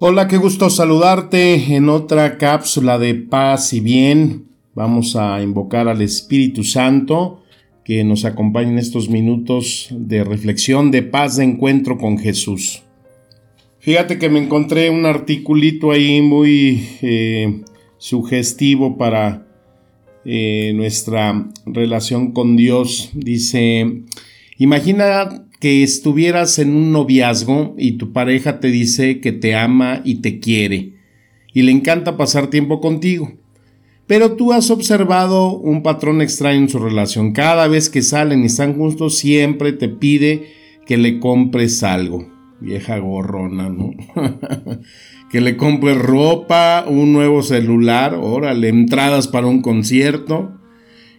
Hola, qué gusto saludarte en otra cápsula de paz y bien. Vamos a invocar al Espíritu Santo que nos acompañe en estos minutos de reflexión, de paz, de encuentro con Jesús. Fíjate que me encontré un articulito ahí muy eh, sugestivo para eh, nuestra relación con Dios. Dice, imagina que estuvieras en un noviazgo y tu pareja te dice que te ama y te quiere y le encanta pasar tiempo contigo. Pero tú has observado un patrón extraño en su relación. Cada vez que salen y están juntos siempre te pide que le compres algo. Vieja gorrona, ¿no? que le compres ropa, un nuevo celular, órale, entradas para un concierto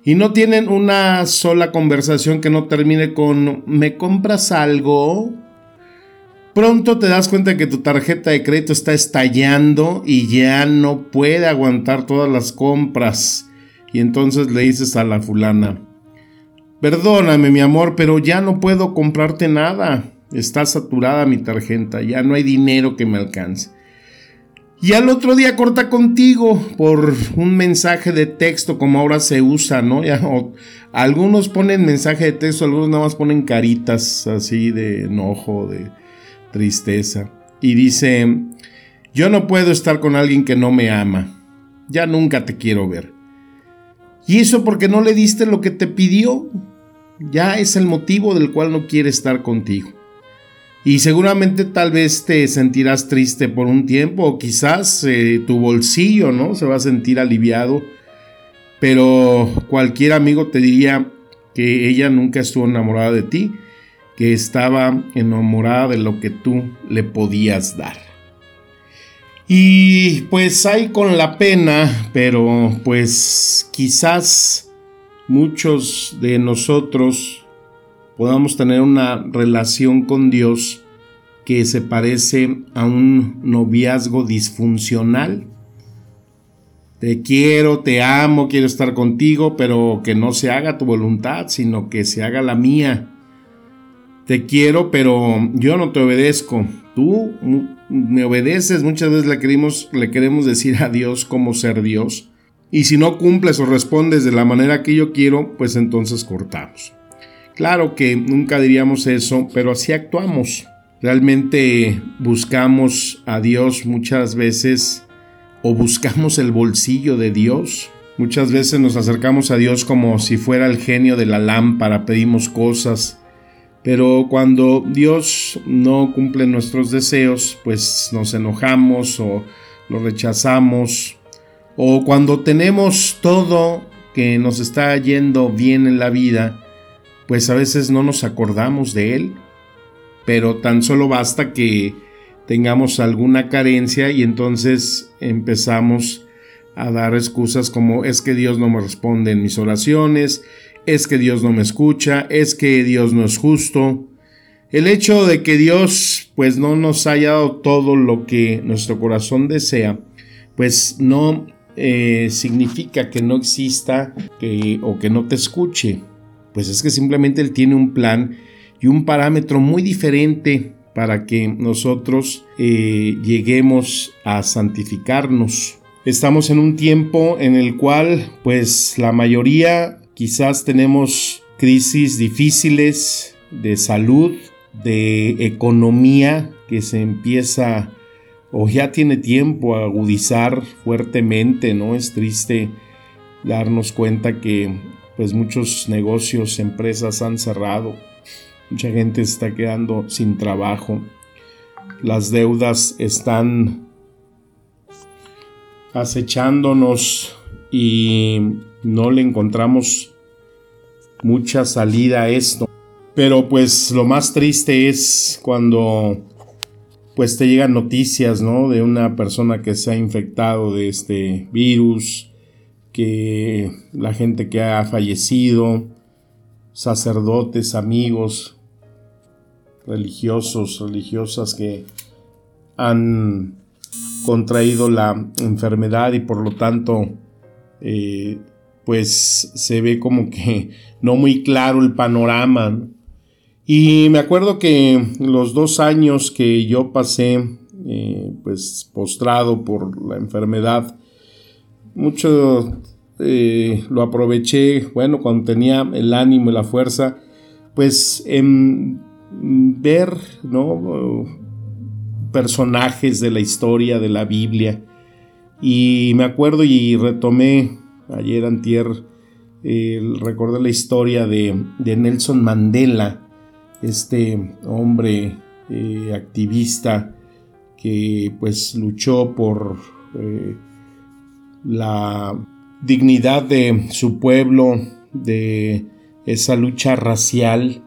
y no tienen una sola conversación que no termine con ¿me compras algo? Pronto te das cuenta que tu tarjeta de crédito está estallando y ya no puede aguantar todas las compras. Y entonces le dices a la fulana, perdóname mi amor, pero ya no puedo comprarte nada. Está saturada mi tarjeta, ya no hay dinero que me alcance. Y al otro día corta contigo por un mensaje de texto como ahora se usa, ¿no? Algunos ponen mensaje de texto, algunos nada más ponen caritas así de enojo, de tristeza. Y dice, yo no puedo estar con alguien que no me ama. Ya nunca te quiero ver. Y eso porque no le diste lo que te pidió. Ya es el motivo del cual no quiere estar contigo. Y seguramente tal vez te sentirás triste por un tiempo o quizás eh, tu bolsillo, ¿no? Se va a sentir aliviado. Pero cualquier amigo te diría que ella nunca estuvo enamorada de ti, que estaba enamorada de lo que tú le podías dar. Y pues hay con la pena, pero pues quizás muchos de nosotros podamos tener una relación con Dios que se parece a un noviazgo disfuncional. Te quiero, te amo, quiero estar contigo, pero que no se haga tu voluntad, sino que se haga la mía. Te quiero, pero yo no te obedezco. Tú me obedeces, muchas veces le queremos, le queremos decir a Dios cómo ser Dios. Y si no cumples o respondes de la manera que yo quiero, pues entonces cortamos. Claro que nunca diríamos eso, pero así actuamos. Realmente buscamos a Dios muchas veces o buscamos el bolsillo de Dios. Muchas veces nos acercamos a Dios como si fuera el genio de la lámpara, pedimos cosas. Pero cuando Dios no cumple nuestros deseos, pues nos enojamos o lo rechazamos. O cuando tenemos todo que nos está yendo bien en la vida, pues a veces no nos acordamos de Él, pero tan solo basta que tengamos alguna carencia y entonces empezamos a dar excusas como es que Dios no me responde en mis oraciones, es que Dios no me escucha, es que Dios no es justo. El hecho de que Dios pues no nos haya dado todo lo que nuestro corazón desea, pues no eh, significa que no exista o que no te escuche. Pues es que simplemente Él tiene un plan y un parámetro muy diferente para que nosotros eh, lleguemos a santificarnos. Estamos en un tiempo en el cual pues la mayoría quizás tenemos crisis difíciles de salud, de economía que se empieza o ya tiene tiempo a agudizar fuertemente, ¿no? Es triste darnos cuenta que pues muchos negocios, empresas han cerrado, mucha gente está quedando sin trabajo, las deudas están acechándonos y no le encontramos mucha salida a esto. Pero pues lo más triste es cuando pues te llegan noticias, ¿no? De una persona que se ha infectado de este virus, que la gente que ha fallecido, sacerdotes, amigos, religiosos, religiosas que han contraído la enfermedad y por lo tanto eh, pues se ve como que no muy claro el panorama. Y me acuerdo que los dos años que yo pasé eh, pues postrado por la enfermedad, mucho eh, lo aproveché, bueno, cuando tenía el ánimo y la fuerza, pues en ver, ¿no? personajes de la historia de la Biblia. Y me acuerdo y retomé ayer antier, recordé la historia de, Nelson Mandela, este hombre eh, activista que pues luchó por eh, la dignidad de su pueblo, de esa lucha racial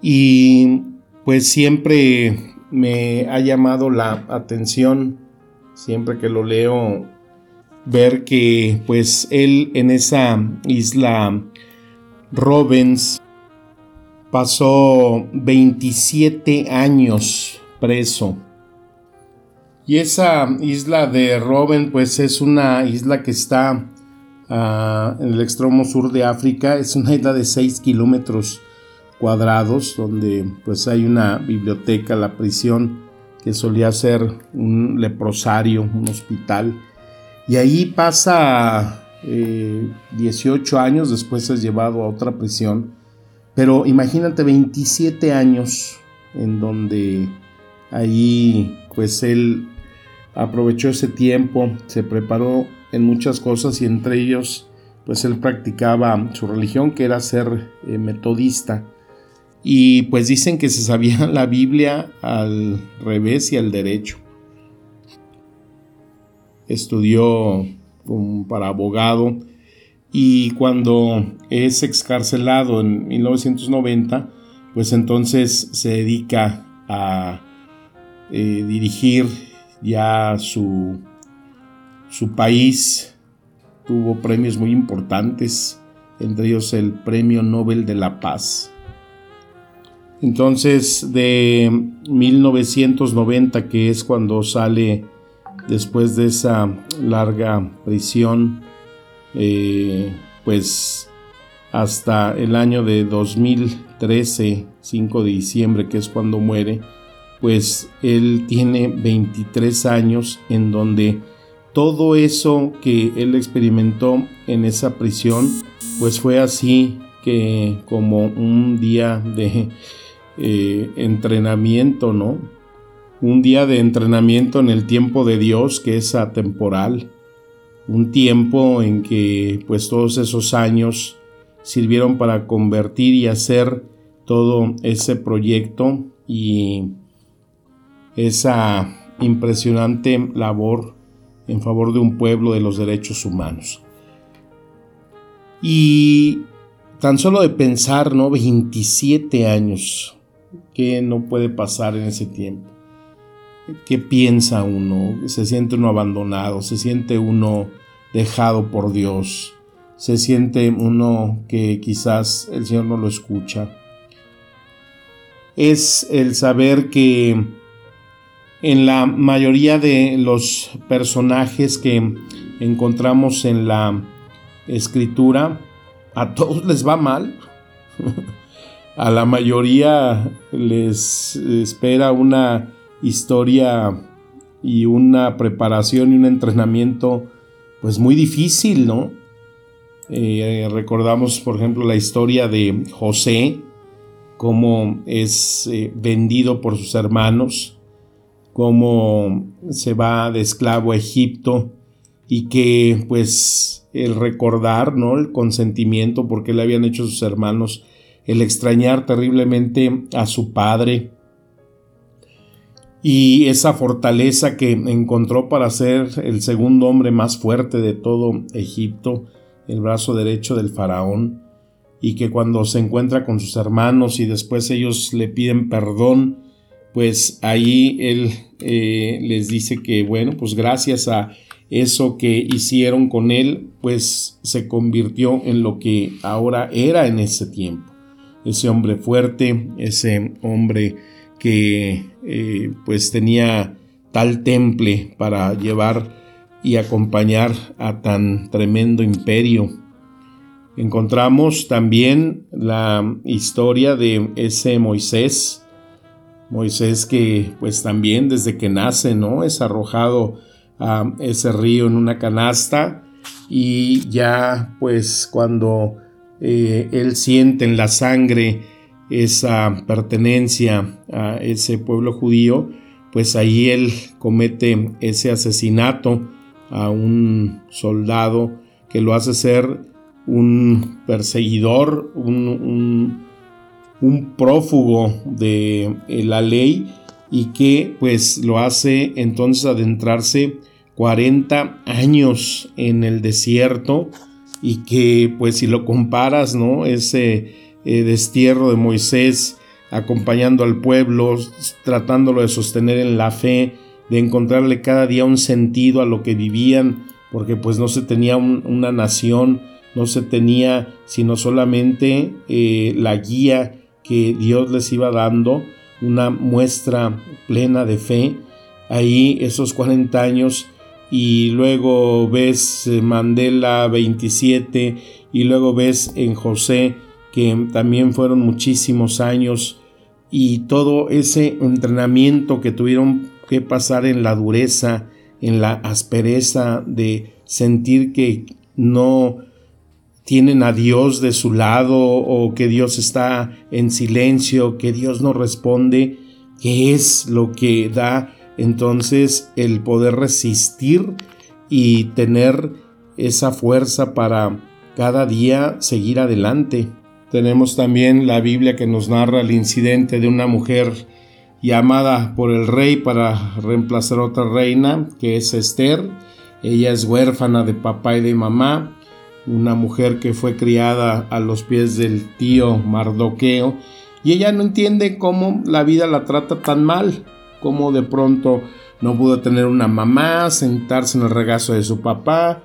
y pues siempre me ha llamado la atención, siempre que lo leo, ver que pues él en esa isla Robens pasó 27 años preso. Y esa isla de Robben pues es una isla que está ah, en el extremo sur de África, es una isla de 6 kilómetros cuadrados donde pues hay una biblioteca, la prisión que solía ser un leprosario, un hospital y ahí pasa 18 eh, años, después es llevado a otra prisión. Pero imagínate 27 años en donde ahí pues él aprovechó ese tiempo, se preparó en muchas cosas y entre ellos pues él practicaba su religión que era ser eh, metodista. Y pues dicen que se sabía la Biblia al revés y al derecho estudió para abogado y cuando es excarcelado en 1990, pues entonces se dedica a eh, dirigir ya su, su país. Tuvo premios muy importantes, entre ellos el Premio Nobel de la Paz. Entonces, de 1990, que es cuando sale después de esa larga prisión, eh, pues hasta el año de 2013, 5 de diciembre, que es cuando muere, pues él tiene 23 años en donde todo eso que él experimentó en esa prisión, pues fue así que como un día de eh, entrenamiento, ¿no? un día de entrenamiento en el tiempo de Dios que es atemporal, un tiempo en que pues todos esos años sirvieron para convertir y hacer todo ese proyecto y esa impresionante labor en favor de un pueblo de los derechos humanos. Y tan solo de pensar, ¿no? 27 años, que no puede pasar en ese tiempo? ¿Qué piensa uno? Se siente uno abandonado, se siente uno dejado por Dios, se siente uno que quizás el Señor no lo escucha. Es el saber que en la mayoría de los personajes que encontramos en la escritura, a todos les va mal. a la mayoría les espera una historia y una preparación y un entrenamiento pues muy difícil, ¿no? Eh, recordamos, por ejemplo, la historia de José, cómo es eh, vendido por sus hermanos, cómo se va de esclavo a Egipto y que pues el recordar, ¿no? El consentimiento, porque le habían hecho sus hermanos, el extrañar terriblemente a su padre, y esa fortaleza que encontró para ser el segundo hombre más fuerte de todo Egipto, el brazo derecho del faraón, y que cuando se encuentra con sus hermanos y después ellos le piden perdón pues ahí él eh, les dice que, bueno, pues gracias a eso que hicieron con él, pues se convirtió en lo que ahora era en ese tiempo. Ese hombre fuerte, ese hombre que eh, pues tenía tal temple para llevar y acompañar a tan tremendo imperio. Encontramos también la historia de ese Moisés, Moisés que pues también desde que nace, ¿no? Es arrojado a ese río en una canasta y ya pues cuando eh, él siente en la sangre esa pertenencia a ese pueblo judío, pues ahí él comete ese asesinato a un soldado que lo hace ser un perseguidor, un un prófugo de eh, la ley y que pues lo hace entonces adentrarse 40 años en el desierto y que pues si lo comparas, ¿no? Ese eh, destierro de Moisés acompañando al pueblo, tratándolo de sostener en la fe, de encontrarle cada día un sentido a lo que vivían, porque pues no se tenía una nación, no se tenía sino solamente eh, la guía que Dios les iba dando, una muestra plena de fe, ahí esos 40 años, y luego ves eh, Mandela 27, y luego ves en José, que también fueron muchísimos años, y todo ese entrenamiento que tuvieron que pasar en la dureza, en la aspereza de sentir que no tienen a Dios de su lado o que Dios está en silencio, que Dios no responde, que es lo que da entonces el poder resistir y tener esa fuerza para cada día seguir adelante. Tenemos también la Biblia que nos narra el incidente de una mujer llamada por el rey para reemplazar a otra reina, que es Esther. Ella es huérfana de papá y de mamá una mujer que fue criada a los pies del tío Mardoqueo, y ella no entiende cómo la vida la trata tan mal, cómo de pronto no pudo tener una mamá, sentarse en el regazo de su papá,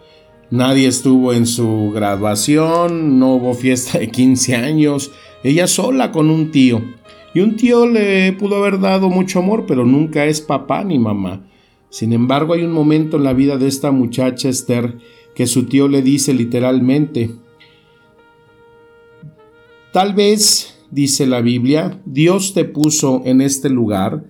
nadie estuvo en su graduación, no hubo fiesta de 15 años, ella sola con un tío. Y un tío le pudo haber dado mucho amor, pero nunca es papá ni mamá. Sin embargo, hay un momento en la vida de esta muchacha Esther que su tío le dice literalmente. Tal vez, dice la Biblia, Dios te puso en este lugar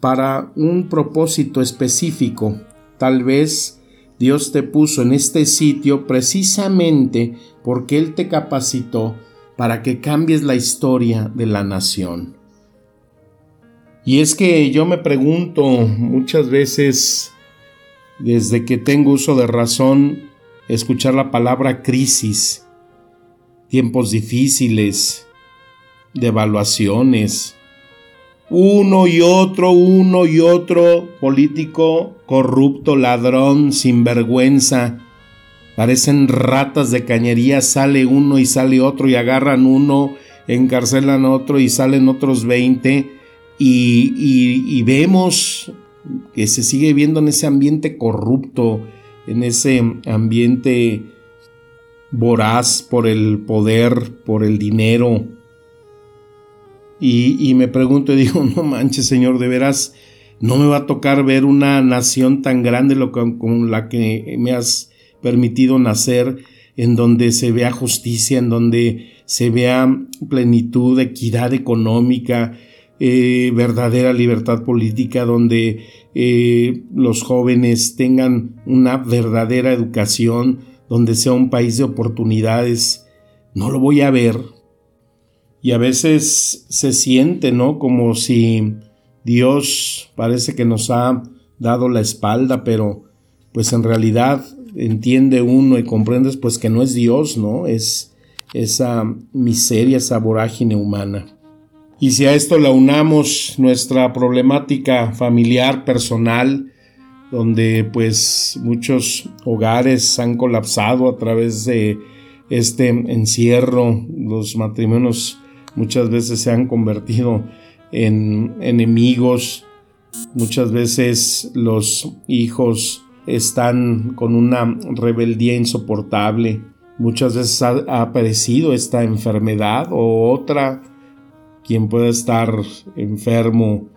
para un propósito específico. Tal vez Dios te puso en este sitio precisamente porque Él te capacitó para que cambies la historia de la nación. Y es que yo me pregunto muchas veces, desde que tengo uso de razón, escuchar la palabra crisis, tiempos difíciles, devaluaciones, uno y otro, uno y otro político corrupto, ladrón, sinvergüenza. Parecen ratas de cañería, sale uno y sale otro y agarran uno, encarcelan otro y salen otros veinte y, y vemos que se sigue viendo en ese ambiente corrupto, en ese ambiente voraz por el poder, por el dinero. Y, me pregunto y digo, no manches Señor, de veras, no me va a tocar ver una nación tan grande como la que me has permitido nacer, en donde se vea justicia, en donde se vea plenitud, equidad económica, eh, verdadera libertad política, donde eh, los jóvenes tengan una verdadera educación, donde sea un país de oportunidades. No lo voy a ver. Y a veces se siente, ¿no? Como si Dios parece que nos ha dado la espalda, pero pues en realidad entiende uno y comprendes pues que no es Dios, ¿no? Es esa miseria, esa vorágine humana. Y si a esto le unamos nuestra problemática familiar, personal, donde pues muchos hogares han colapsado a través de este encierro, los matrimonios muchas veces se han convertido en enemigos. Muchas veces los hijos están con una rebeldía insoportable. Muchas veces ha, aparecido esta enfermedad o otra, quien puede estar enfermo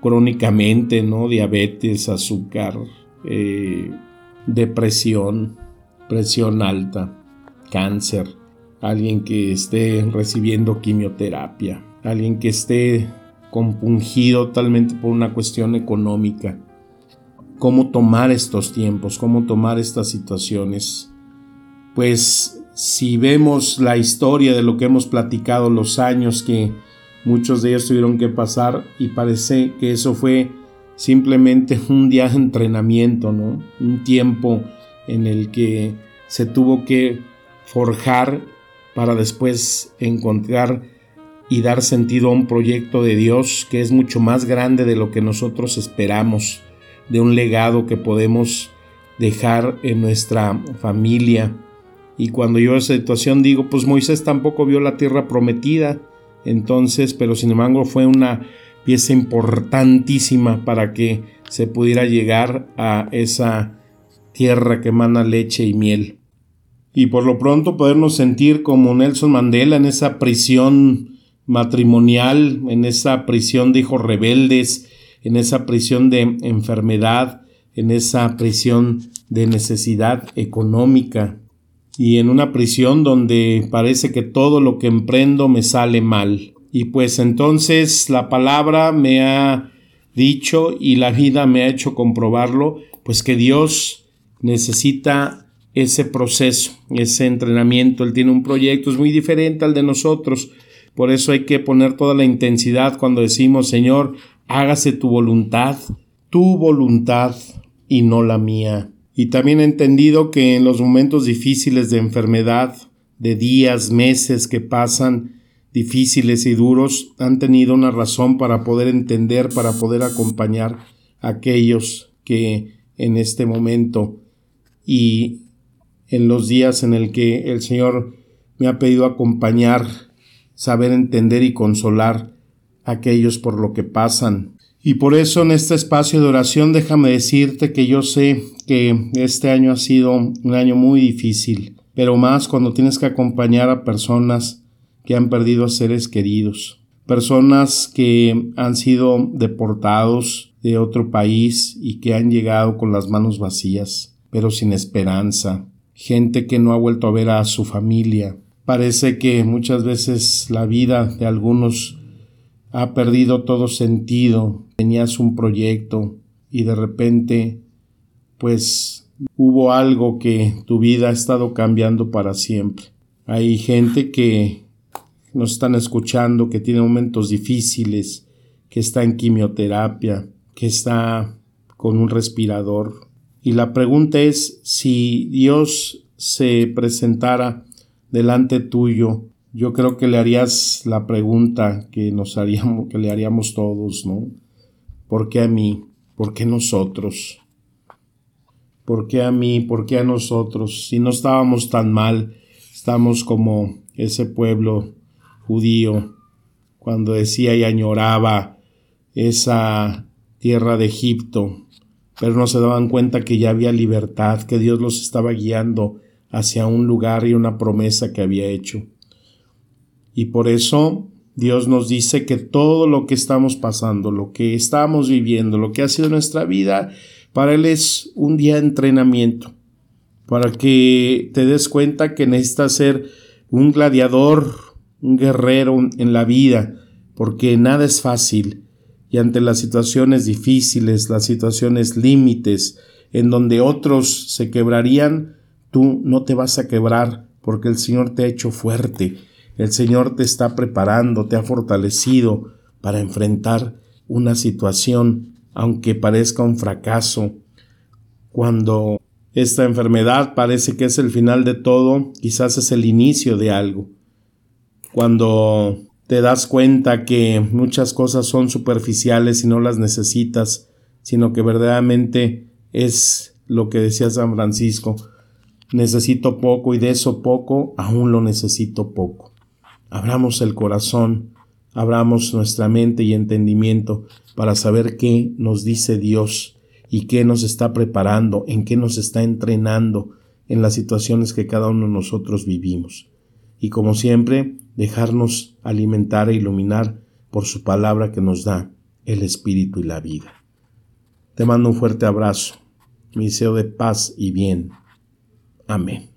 crónicamente, ¿no? Diabetes, azúcar, eh, depresión, presión alta, cáncer, alguien que esté recibiendo quimioterapia, alguien que esté compungido totalmente por una cuestión económica. ¿Cómo tomar estos tiempos? ¿Cómo tomar estas situaciones? Pues si vemos la historia de lo que hemos platicado, los años que muchos de ellos tuvieron que pasar y parece que eso fue simplemente un día de entrenamiento, ¿no? Un tiempo en el que se tuvo que forjar para después encontrar y dar sentido a un proyecto de Dios que es mucho más grande de lo que nosotros esperamos, de un legado que podemos dejar en nuestra familia. Y cuando yo esa situación digo, pues Moisés tampoco vio la tierra prometida, entonces, pero sin embargo fue una pieza importantísima para que se pudiera llegar a esa tierra que emana leche y miel. Y por lo pronto podernos sentir como Nelson Mandela en esa prisión matrimonial, en esa prisión de hijos rebeldes, en esa prisión de enfermedad, en esa prisión de necesidad económica y en una prisión donde parece que todo lo que emprendo me sale mal. Y pues entonces la palabra me ha dicho y la vida me ha hecho comprobarlo, pues que Dios necesita ese proceso, ese entrenamiento. Él tiene un proyecto, es muy diferente al de nosotros. Por eso hay que poner toda la intensidad cuando decimos, Señor, hágase tu voluntad, tu voluntad y no la mía. Y también he entendido que en los momentos difíciles de enfermedad, de días, meses que pasan difíciles y duros, han tenido una razón para poder entender, para poder acompañar a aquellos que en este momento y en los días en el que el Señor me ha pedido acompañar, saber entender y consolar a aquellos por lo que pasan. Y por eso en este espacio de oración déjame decirte que yo sé que este año ha sido un año muy difícil, pero más cuando tienes que acompañar a personas que han perdido a seres queridos, personas que han sido deportados de otro país y que han llegado con las manos vacías, pero sin esperanza, gente que no ha vuelto a ver a su familia. Parece que muchas veces la vida de algunos ha perdido todo sentido. Tenías un proyecto y de repente, pues hubo algo que tu vida ha estado cambiando para siempre. Hay gente que nos están escuchando, que tiene momentos difíciles, que está en quimioterapia, que está con un respirador, y la pregunta es si Dios se presentara delante tuyo, yo creo que le harías la pregunta que nos haríamos, que le haríamos todos, ¿no? ¿Por qué a mí? ¿Por qué nosotros? ¿Por qué a mí? ¿Por qué a nosotros? Si no estábamos tan mal, estamos como ese pueblo judío cuando decía y añoraba esa tierra de Egipto, pero no se daban cuenta que ya había libertad, que Dios los estaba guiando hacia un lugar y una promesa que había hecho. Y por eso Dios nos dice que todo lo que estamos pasando, lo que estamos viviendo, lo que ha sido nuestra vida, para Él es un día de entrenamiento, para que te des cuenta que necesitas ser un gladiador, un guerrero en la vida, porque nada es fácil. Y ante las situaciones difíciles, las situaciones límites, en donde otros se quebrarían, tú no te vas a quebrar porque el Señor te ha hecho fuerte, el Señor te está preparando, te ha fortalecido para enfrentar una situación, aunque parezca un fracaso. Cuando esta enfermedad parece que es el final de todo, quizás es el inicio de algo. Cuando te das cuenta que muchas cosas son superficiales y no las necesitas, sino que verdaderamente es lo que decía San Francisco, necesito poco y de eso poco aún lo necesito poco. Abramos el corazón abramos nuestra mente y entendimiento para saber qué nos dice Dios y qué nos está preparando, en qué nos está entrenando en las situaciones que cada uno de nosotros vivimos. Y como siempre, dejarnos alimentar e iluminar por su palabra que nos da el Espíritu y la vida. Te mando un fuerte abrazo, mi deseo de paz y bien. Amén.